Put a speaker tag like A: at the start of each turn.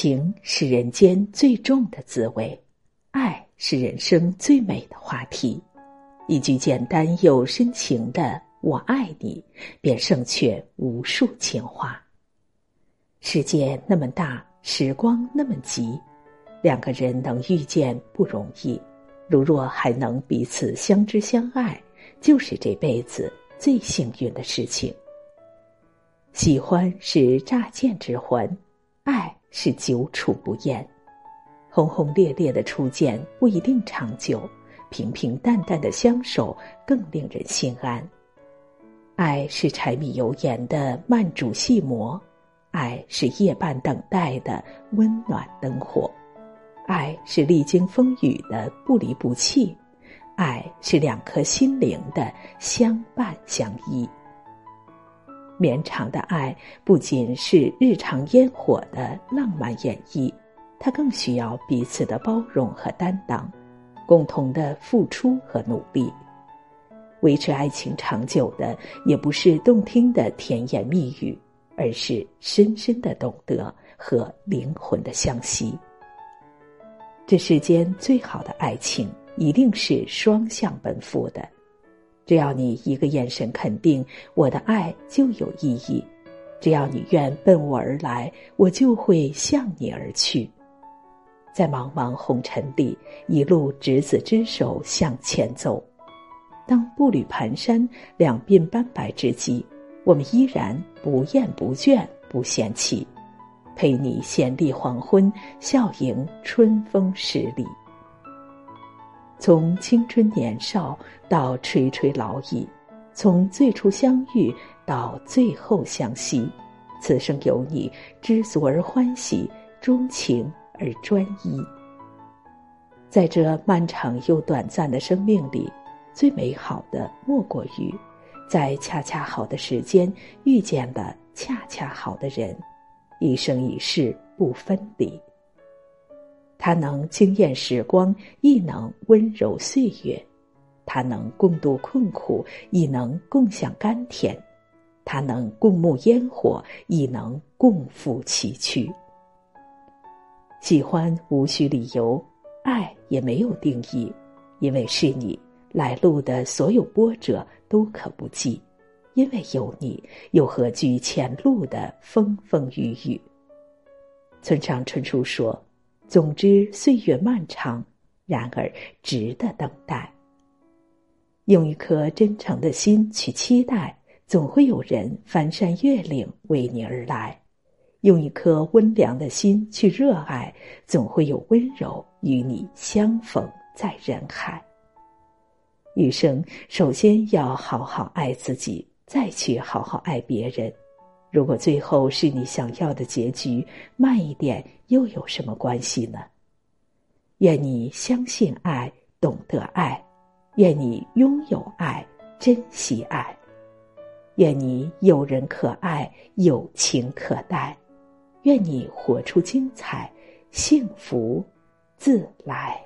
A: 情是人间最重的滋味，爱是人生最美的话题。一句简单又深情的“我爱你”，便胜却无数情话。世界那么大，时光那么急，两个人能遇见不容易。如若还能彼此相知相爱，就是这辈子最幸运的事情。喜欢是乍见之欢，爱。是久处不厌，轰轰烈烈的初见不一定长久，平平淡淡的相守更令人心安。爱是柴米油盐的慢煮细磨，爱是夜半等待的温暖灯火，爱是历经风雨的不离不弃，爱是两颗心灵的相伴相依。绵长的爱不仅是日常烟火的浪漫演绎，它更需要彼此的包容和担当，共同的付出和努力。维持爱情长久的，也不是动听的甜言蜜语，而是深深的懂得和灵魂的相惜。这世间最好的爱情，一定是双向奔赴的。只要你一个眼神肯定我的爱就有意义，只要你愿奔我而来，我就会向你而去。在茫茫红尘里，一路执子之手向前走。当步履蹒跚、两鬓斑白之际，我们依然不厌不倦、不嫌弃，陪你闲立黄昏，笑迎春风十里。从青春年少到垂垂老矣，从最初相遇到最后相惜，此生有你，知足而欢喜，钟情而专一。在这漫长又短暂的生命里，最美好的莫过于，在恰恰好的时间遇见了恰恰好的人，一生一世不分离。他能惊艳时光，亦能温柔岁月；他能共度困苦，亦能共享甘甜；他能共沐烟火，亦能共赴崎岖。喜欢无需理由，爱也没有定义，因为是你，来路的所有波折都可不计；因为有你，又何惧前路的风风雨雨？村上春树说。总之，岁月漫长，然而值得等待。用一颗真诚的心去期待，总会有人翻山越岭为你而来；用一颗温良的心去热爱，总会有温柔与你相逢在人海。余生，首先要好好爱自己，再去好好爱别人。如果最后是你想要的结局，慢一点又有什么关系呢？愿你相信爱，懂得爱；愿你拥有爱，珍惜爱；愿你有人可爱，有情可待；愿你活出精彩，幸福自来。